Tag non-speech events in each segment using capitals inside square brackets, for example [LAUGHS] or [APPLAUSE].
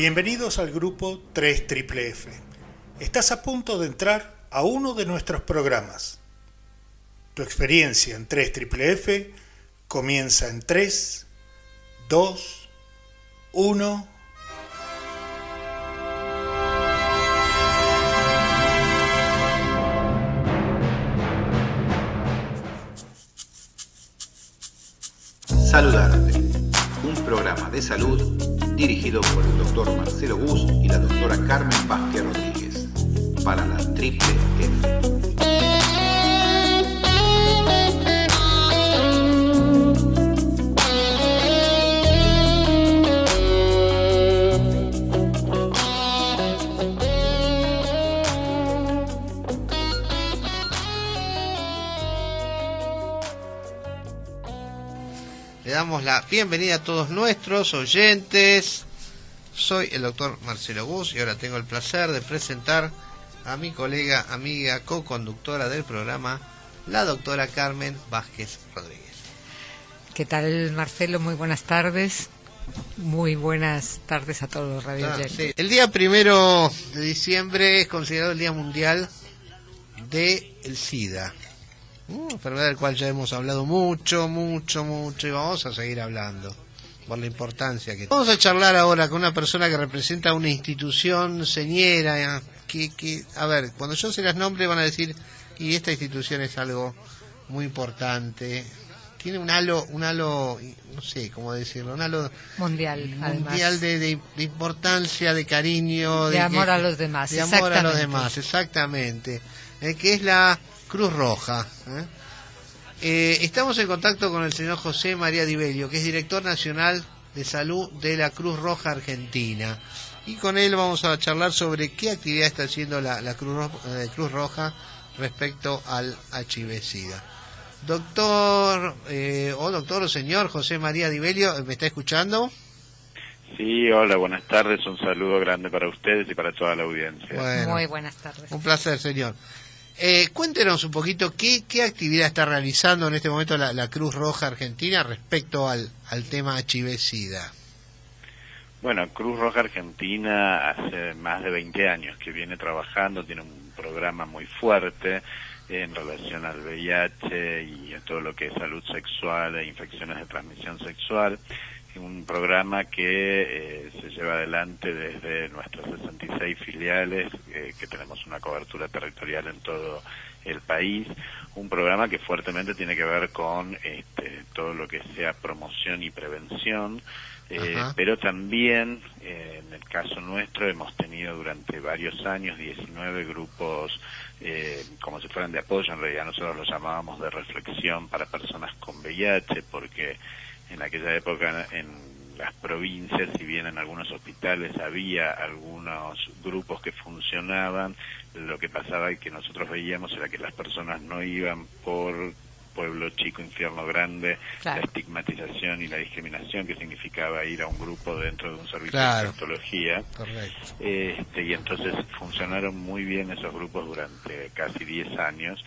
Bienvenidos al grupo 3 F. Estás a punto de entrar a uno de nuestros programas. Tu experiencia en 3 F comienza en 3, 2, 1. Saludarte, un programa de salud dirigido por el doctor Marcelo Gus y la doctora Carmen Vázquez Rodríguez, para la Triple F. damos la bienvenida a todos nuestros oyentes. Soy el doctor Marcelo Gus y ahora tengo el placer de presentar a mi colega, amiga, co-conductora del programa, la doctora Carmen Vázquez Rodríguez. ¿Qué tal, Marcelo? Muy buenas tardes. Muy buenas tardes a todos los radio ah, El día primero de diciembre es considerado el Día Mundial de el SIDA. Una enfermedad del cual ya hemos hablado mucho, mucho, mucho y vamos a seguir hablando por la importancia que Vamos a charlar ahora con una persona que representa una institución señera, que, que, a ver, cuando yo se las nombre van a decir, y esta institución es algo muy importante, tiene un halo, un halo, no sé cómo decirlo, un halo mundial, mundial de, de, importancia, de cariño, de, amor a los demás, de amor a los demás, exactamente, eh, que es la Cruz Roja. ¿eh? Eh, estamos en contacto con el señor José María Dibelio, que es director nacional de salud de la Cruz Roja Argentina. Y con él vamos a charlar sobre qué actividad está haciendo la, Cruz, eh, Cruz, Roja respecto al HIV-Sida. Doctor, o doctor o señor José María Dibelio, ¿me está escuchando? Sí, hola, buenas tardes. Un saludo grande para ustedes y para toda la audiencia. Muy buenas tardes. Un placer, señor. Eh, cuéntenos un poquito qué, qué actividad está realizando en este momento la, Cruz Roja Argentina respecto al, al tema HIV-Sida. Bueno, Cruz Roja Argentina hace más de 20 años que viene trabajando, tiene un programa muy fuerte en relación al VIH y a todo lo que es salud sexual e infecciones de transmisión sexual un programa que eh, se lleva adelante desde nuestras 66 filiales, eh, que tenemos una cobertura territorial en todo el país, un programa que fuertemente tiene que ver con este, todo lo que sea promoción y prevención, eh, pero también, en el caso nuestro, hemos tenido durante varios años 19 grupos como si fueran de apoyo, en realidad nosotros los llamábamos de reflexión para personas con VIH, porque en aquella época en las provincias, si bien en algunos hospitales había algunos grupos que funcionaban, lo que pasaba y que nosotros veíamos era que las personas no iban por pueblo chico, infierno grande, la estigmatización y la discriminación que significaba ir a un grupo dentro de un servicio de psicología. Este, y entonces funcionaron muy bien esos grupos durante casi 10 años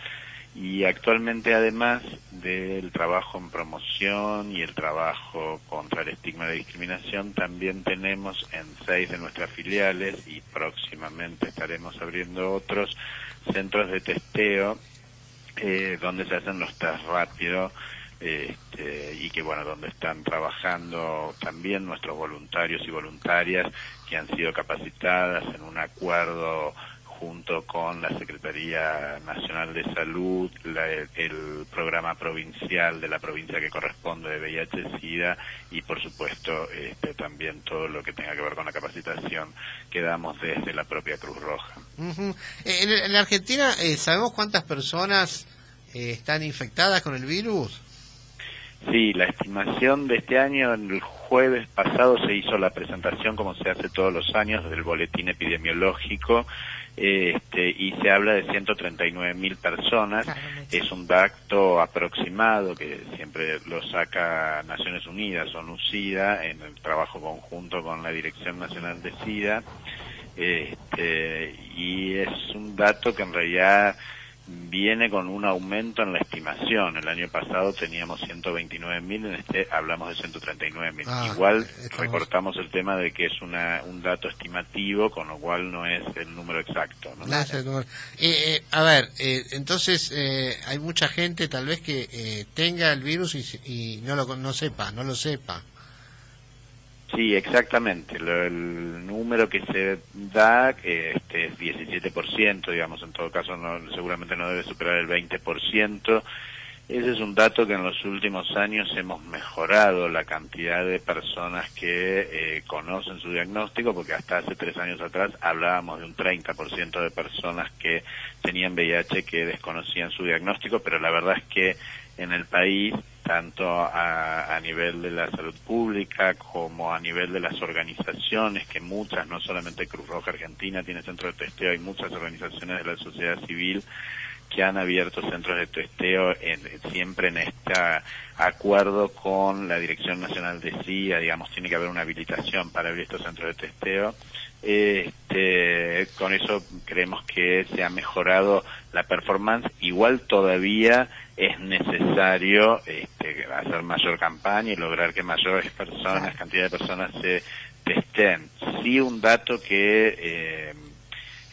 y actualmente además del trabajo en promoción y el trabajo contra el estigma de discriminación también tenemos en seis de nuestras filiales y próximamente estaremos abriendo otros centros de testeo eh, donde se hacen los test rápidos este, y que bueno donde están trabajando también nuestros voluntarios y voluntarias que han sido capacitadas en un acuerdo junto con la Secretaría Nacional de Salud, el programa provincial de la provincia que corresponde de VIH-Sida y por supuesto este, también todo lo que tenga que ver con la capacitación que damos desde la propia Cruz Roja. en, la Argentina, eh, ¿sabemos cuántas personas eh, están infectadas con el virus? Sí, la estimación de este año, el jueves pasado se hizo la presentación, como se hace todos los años, del boletín epidemiológico este, y se habla de 139 mil personas. es un dato aproximado que siempre lo saca Naciones Unidas o NUCIDA en el trabajo conjunto con la Dirección Nacional de SIDA. Este, y es un dato que en realidad viene con un aumento en la estimación. El año pasado teníamos 129.000, en este hablamos de 139.000. Ah, Igual estamos- recortamos el tema de que es una, un dato estimativo, con lo cual no es el número exacto. ¿no? No Eh, eh, a ver, eh, entonces eh, hay mucha gente tal vez que eh, tenga el virus y, se- y no lo con- no sepa, no lo sepa. Sí, exactamente. Lo- el número que se da este, es 17%, digamos, en todo caso no, seguramente no debe superar el 20%. Ese es un dato que en los últimos años hemos mejorado la cantidad de personas que eh, conocen su diagnóstico, porque hasta hace tres años atrás hablábamos de un 30% de personas que tenían VIH que desconocían su diagnóstico, pero la verdad es que en el país, tanto a, a nivel de la salud pública como a nivel de las organizaciones, que muchas, no solamente Cruz Roja Argentina tiene centro de testeo, hay muchas organizaciones de la sociedad civil que han abierto centros de testeo en- siempre en este acuerdo con la Dirección Nacional de CIA, digamos, tiene que haber una habilitación para abrir estos centros de testeo. Este, con eso creemos que se ha mejorado la performance. Igual todavía es necesario este, hacer mayor campaña y lograr que mayores personas, cantidad de personas se testen. Sí, un dato que eh,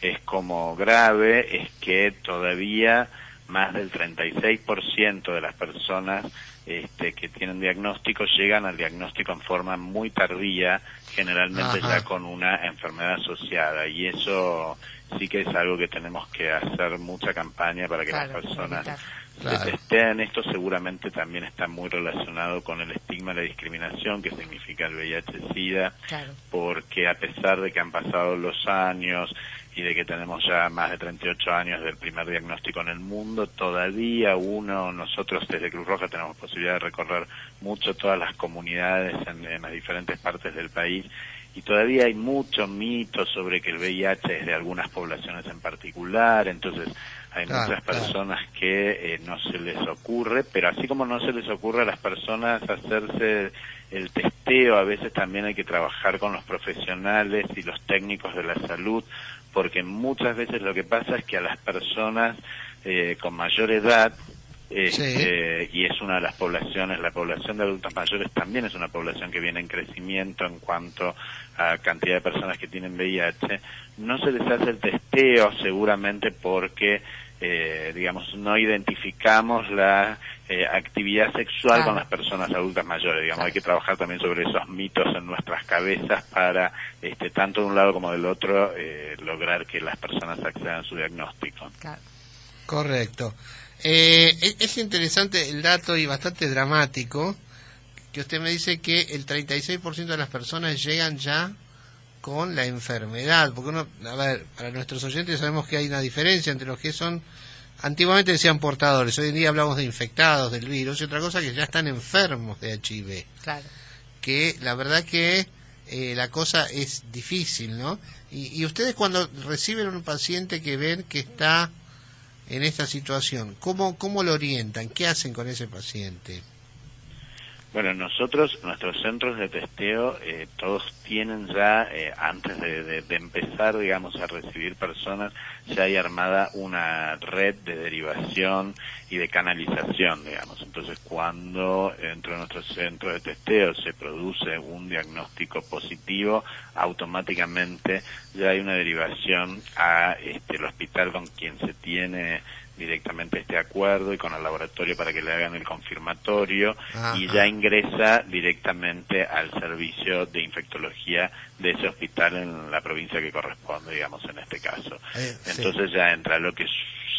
es como grave es que todavía más del 36% de las personas este, que tienen diagnóstico llegan al diagnóstico en forma muy tardía, generalmente Ajá. ya con una enfermedad asociada. Y eso sí que es algo que tenemos que hacer mucha campaña para que Claro, las personas. Claro. se. Esto seguramente también está muy relacionado con el estigma y la discriminación que significa el VIH-Sida Claro. porque a pesar de que han pasado los años y de que tenemos ya más de 38 años del primer diagnóstico en el mundo, todavía uno, nosotros desde Cruz Roja tenemos posibilidad de recorrer mucho todas las comunidades en, en las diferentes partes del país y todavía hay muchos mitos sobre que el VIH es de algunas poblaciones en particular, entonces hay Claro, muchas claro. personas que eh, no se les ocurre, pero así como no se les ocurre a las personas hacerse el testeo, a veces también hay que trabajar con los profesionales y los técnicos de la salud, porque muchas veces lo que pasa es que a las personas eh, con mayor edad, este, y es una de las poblaciones, la población de adultos mayores también es una población que viene en crecimiento en cuanto a cantidad de personas que tienen VIH, no se les hace el testeo seguramente porque eh, digamos, no identificamos la eh, actividad sexual Claro. con las personas adultas mayores. Digamos, Claro. hay que trabajar también sobre esos mitos en nuestras cabezas para, este, tanto de un lado como del otro, eh, lograr que las personas accedan a su diagnóstico. Claro. Correcto. Eh, es, es interesante el dato y bastante dramático que usted me dice que el 36% de las personas llegan ya con la enfermedad. Porque uno, a ver, para nuestros oyentes sabemos que hay una diferencia entre los que son, antiguamente decían portadores, hoy en día hablamos de infectados del virus y otra cosa que ya están enfermos de HIV. Claro. Que la verdad que eh, la cosa es difícil, ¿no? Y, y ustedes cuando reciben un paciente que ven que está en esta situación, ¿cómo, cómo lo orientan? ¿Qué hacen con ese paciente? Bueno, nosotros, nuestros centros de testeo, eh, todos tienen ya, eh, antes de, empezar, digamos, a recibir personas, ya hay armada una red de derivación y de canalización, digamos. Entonces, cuando dentro de nuestro centro de testeo se produce un diagnóstico positivo, automáticamente ya hay una derivación a este, el hospital con quien se tiene directamente este acuerdo y con el laboratorio para que le hagan el confirmatorio y ya ingresa directamente al servicio de infectología de ese hospital en la provincia que corresponde, digamos, en este caso. Eh, sí. Entonces ya entra. Lo que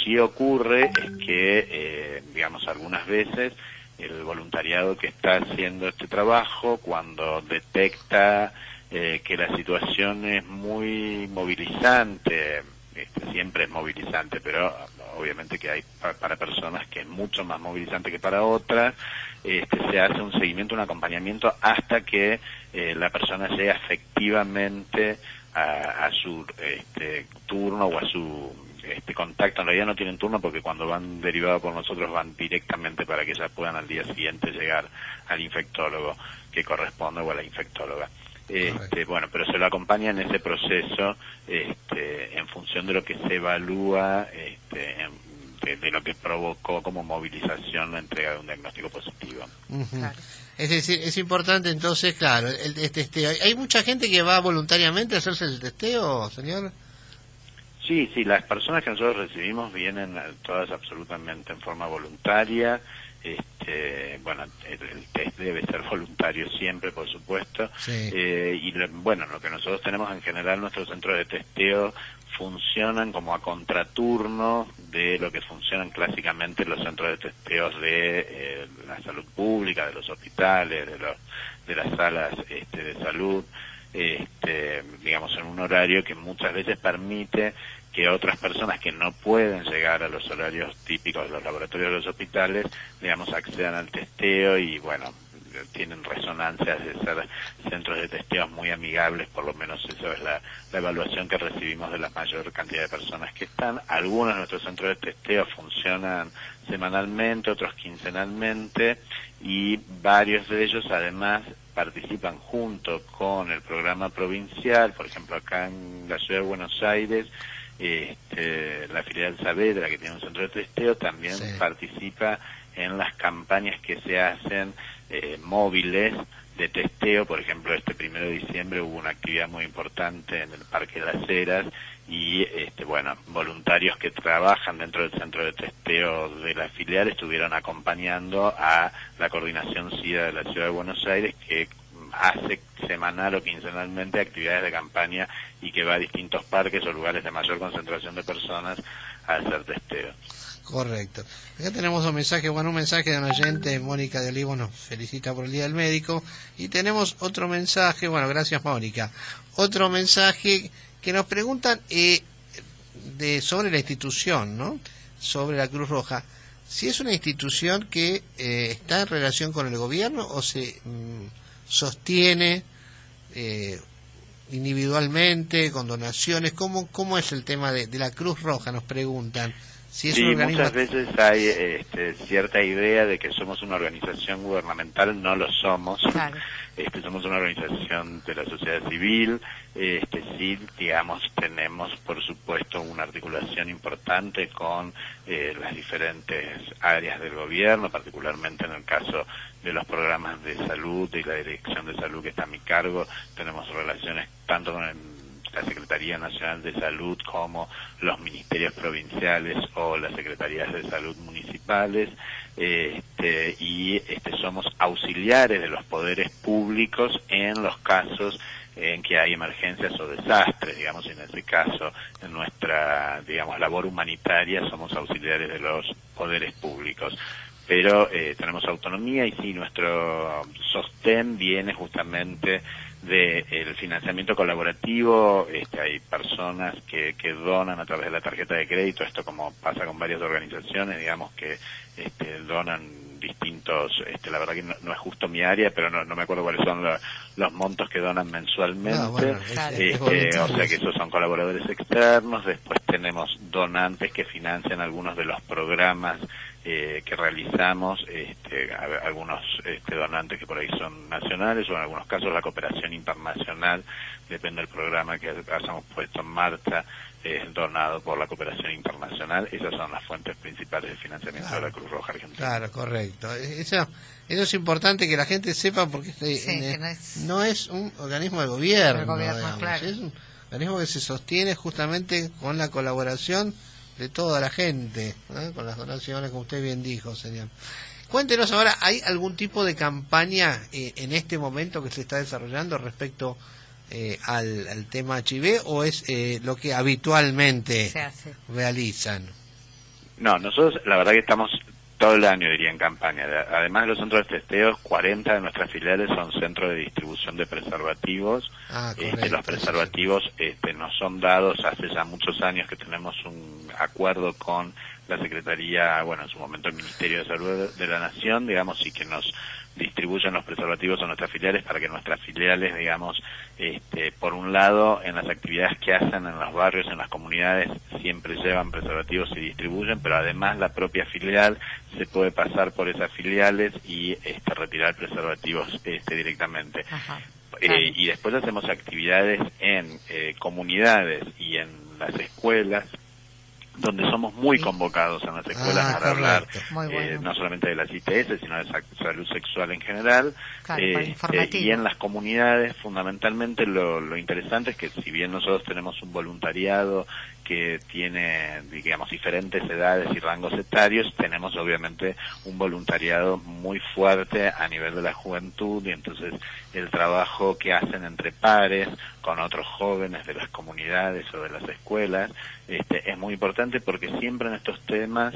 sí ocurre es que, eh, digamos, algunas veces el voluntariado que está haciendo este trabajo, cuando detecta eh, que la situación es muy movilizante, este, siempre es movilizante, pero obviamente que hay pa- para personas que es mucho más movilizante que para otras, este, se hace un seguimiento, un acompañamiento hasta que eh, la persona llega efectivamente a, su este, turno o a su este contacto. En realidad no tienen turno porque cuando van derivados por nosotros van directamente para que ya puedan al día siguiente llegar al infectólogo que corresponde o a la infectóloga. Este, bueno, pero se lo acompaña en ese proceso este, en función de lo que se evalúa este, en- este, de lo que provocó como movilización la entrega de un diagnóstico positivo. Es decir, es importante entonces, claro, el, testeo. ¿Hay mucha gente que va voluntariamente a hacerse el testeo, señor? Sí, sí, las personas que nosotros recibimos vienen todas absolutamente en forma voluntaria. Este, bueno, el, test debe ser voluntario siempre, por supuesto. Eh, y bueno, lo que nosotros tenemos en general, nuestros centros de testeo funcionan como a contraturno de lo que funcionan clásicamente los centros de testeos de eh, la salud pública, de los hospitales, de, los, de las salas este, de salud, este, digamos, en un horario que muchas veces permite que otras personas que no pueden llegar a los horarios típicos de los laboratorios de los hospitales, digamos, accedan al testeo y, bueno, tienen resonancias de ser centros de testeos muy amigables, por lo menos eso es la, evaluación que recibimos de la mayor cantidad de personas que están. Algunos de nuestros centros de testeo funcionan semanalmente, otros quincenalmente y varios de ellos además participan junto con el programa provincial, por ejemplo acá en la ciudad de Buenos Aires, este, la filial Saavedra, que tiene un centro de testeo, también participa en las campañas que se hacen eh, móviles de testeo. Por ejemplo, este primero de diciembre hubo una actividad muy importante en el Parque de las Heras y, este, bueno, voluntarios que trabajan dentro del centro de testeo de la filial estuvieron acompañando a la coordinación SIDA de la Ciudad de Buenos Aires que hace semanal o quincenalmente actividades de campaña y que va a distintos parques o lugares de mayor concentración de personas a hacer testeo. Correcto. Acá tenemos un mensaje, bueno, un mensaje de una oyente, Mónica de Olivo nos felicita por el Día del Médico. Y tenemos otro mensaje, bueno, gracias Mónica. Otro mensaje que nos preguntan eh, de, sobre la institución, ¿no? Sobre la Cruz Roja. Si es una institución que eh, está en relación con el gobierno o se mm, sostiene eh, individualmente, con donaciones, ¿cómo, cómo es el tema de, la Cruz Roja? Nos preguntan. Sí, muchas veces hay este, cierta idea de que somos una organización gubernamental, no lo somos. [LAUGHS] Este, somos una organización de la sociedad civil. Este, sí, digamos, tenemos, por supuesto, una articulación importante con eh, las diferentes áreas del gobierno, particularmente en el caso de los programas de salud y la dirección de salud que está a mi cargo. Tenemos relaciones tanto con el la Secretaría Nacional de Salud como los ministerios provinciales o las secretarías de salud municipales este, y este, somos auxiliares de los poderes públicos en los casos en que hay emergencias o desastres, digamos, en este caso, en nuestra, digamos, labor humanitaria somos auxiliares de los poderes públicos. Pero eh, tenemos autonomía y sí, nuestro sostén viene justamente del financiamiento colaborativo, este, hay personas que, que donan a través de la tarjeta de crédito, esto como pasa con varias organizaciones, digamos que este, donan distintos, este, la verdad que no, es justo mi área, pero no, no me acuerdo cuáles son los montos que donan mensualmente, este, o sea que esos son colaboradores externos, después tenemos donantes que financian algunos de los programas eh, que realizamos, este, algunos este, donantes que por ahí son nacionales o en algunos casos la cooperación internacional, depende del programa que hayamos puesto en marcha, es donado por la cooperación internacional. Esas son las fuentes principales de financiamiento de la Cruz Roja Argentina. Claro, correcto. Eso, eso es importante que la gente sepa porque este, no, es... un organismo de gobierno, es un organismo que se sostiene justamente con la colaboración de toda la gente, con las donaciones, como usted bien dijo, señor. Cuéntenos ahora, ¿hay algún tipo de campaña eh, en este momento que se está desarrollando respecto eh, al, tema HIV o es eh, lo que habitualmente realizan? No, nosotros la verdad que estamos todo el año, diría, en campaña. Además de los centros de testeos, 40 de nuestras filiales son centros de distribución de preservativos. Ah, este, los preservativos este, nos son dados hace ya muchos años que tenemos un acuerdo con la Secretaría, bueno, en su momento el Ministerio de Salud de la Nación, digamos, y que nos distribuyen los preservativos a nuestras filiales para que nuestras filiales, digamos, este, por un lado, en las actividades que hacen en los barrios, en las comunidades, siempre llevan preservativos y distribuyen, pero además la propia filial se puede pasar por esas filiales y este, retirar preservativos este, directamente. Eh, y después hacemos actividades en eh, comunidades y en las escuelas donde somos muy convocados en las escuelas Ah, para hablar eh, no solamente de las ITS, sino de sa- salud sexual en general. Claro, Eh, informativo. y en las comunidades, fundamentalmente, lo, lo interesante es que si bien nosotros tenemos un voluntariado que tiene, digamos, diferentes edades y rangos etarios, tenemos obviamente un voluntariado muy fuerte a nivel de la juventud y entonces el trabajo que hacen entre pares con otros jóvenes de las comunidades o de las escuelas este, es muy importante porque siempre en estos temas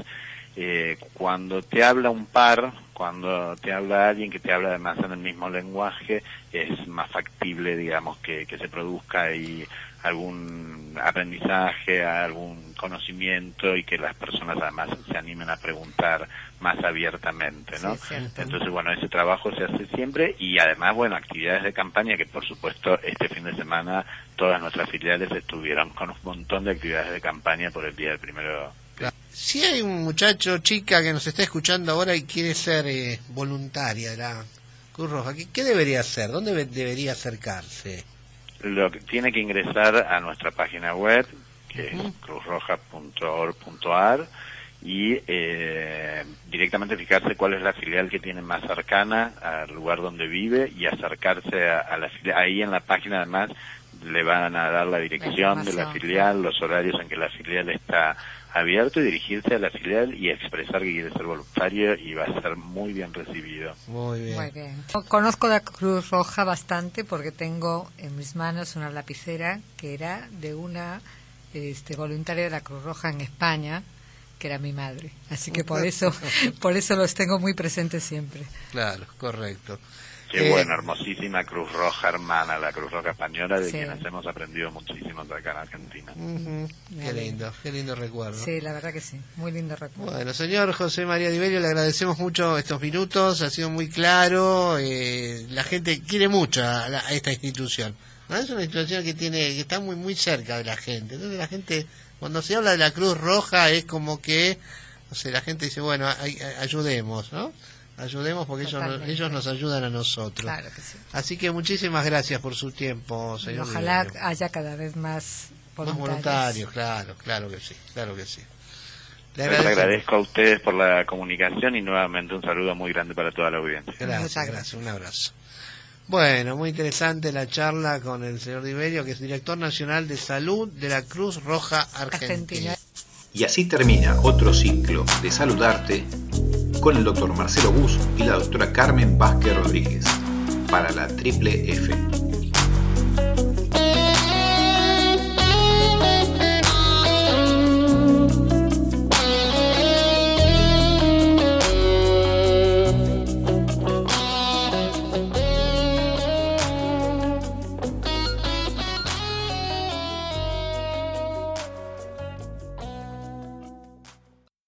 eh, cuando te habla un par, cuando te habla alguien que te habla además en el mismo lenguaje, es más factible, digamos, que, que se produzca ahí algún aprendizaje, algún conocimiento y que las personas además se animen a preguntar más abiertamente, ¿no? Sí. Entonces, bueno, ese trabajo se hace siempre y además, bueno, actividades de campaña que por supuesto este fin de semana todas nuestras filiales estuvieron con un montón de actividades de campaña por el día del primero Claro. Si hay un muchacho, chica que nos está escuchando ahora y quiere ser eh, voluntaria de la Cruz Roja, ¿qué, qué debería hacer? ¿Dónde debería acercarse? Lo que tiene que ingresar a nuestra página web, que Ujú. es cruzroja.org.ar, y eh, directamente fijarse cuál es la filial que tiene más cercana al lugar donde vive y acercarse a, a la filial. Ahí en la página además le van a dar la dirección de la filial, los horarios en que la filial está abierto y dirigirse a la filial y expresar que quiere ser voluntario y va a ser muy bien recibido. Muy bien. Muy bien. Conozco la Cruz Roja bastante porque tengo en mis manos una lapicera que era de una este, voluntaria de la Cruz Roja en España, que era mi madre. Así que por [LAUGHS] eso, por eso los tengo muy presentes siempre. Claro, correcto. Qué Eh, bueno, hermosísima Cruz Roja hermana, la Cruz Roja española, de Sí. quienes hemos aprendido muchísimo acá en Argentina. Qué lindo, qué lindo recuerdo. Sí, la verdad que sí. Muy lindo recuerdo. Bueno, señor José María Divelio, le agradecemos mucho estos minutos, ha sido muy claro, eh, la gente quiere mucho a, la- a esta institución. ¿no? Es una institución que tiene que está muy muy cerca de la gente. Entonces la gente, cuando se habla de la Cruz Roja, es como que, no sé, la gente dice, bueno, ay- ayudemos, ¿no? Ayudemos porque ellos, Totalmente. ellos nos ayudan a nosotros. Claro que sí. Así que muchísimas gracias por su tiempo, Y señor. ojalá haya cada vez más Más voluntarios. claro, claro que sí, claro que sí. Le Les agradecemos. agradezco a ustedes por la comunicación y nuevamente un saludo muy grande para toda la audiencia. Gracias, Muchas gracias, un abrazo. Bueno, muy interesante la charla con el señor Divelio, que es director nacional de salud de la Cruz Roja Argentina. Argentina. Y así termina otro ciclo de Saludarte con el doctor Marcelo Bus y la doctora Carmen Vázquez Rodríguez para la Triple F.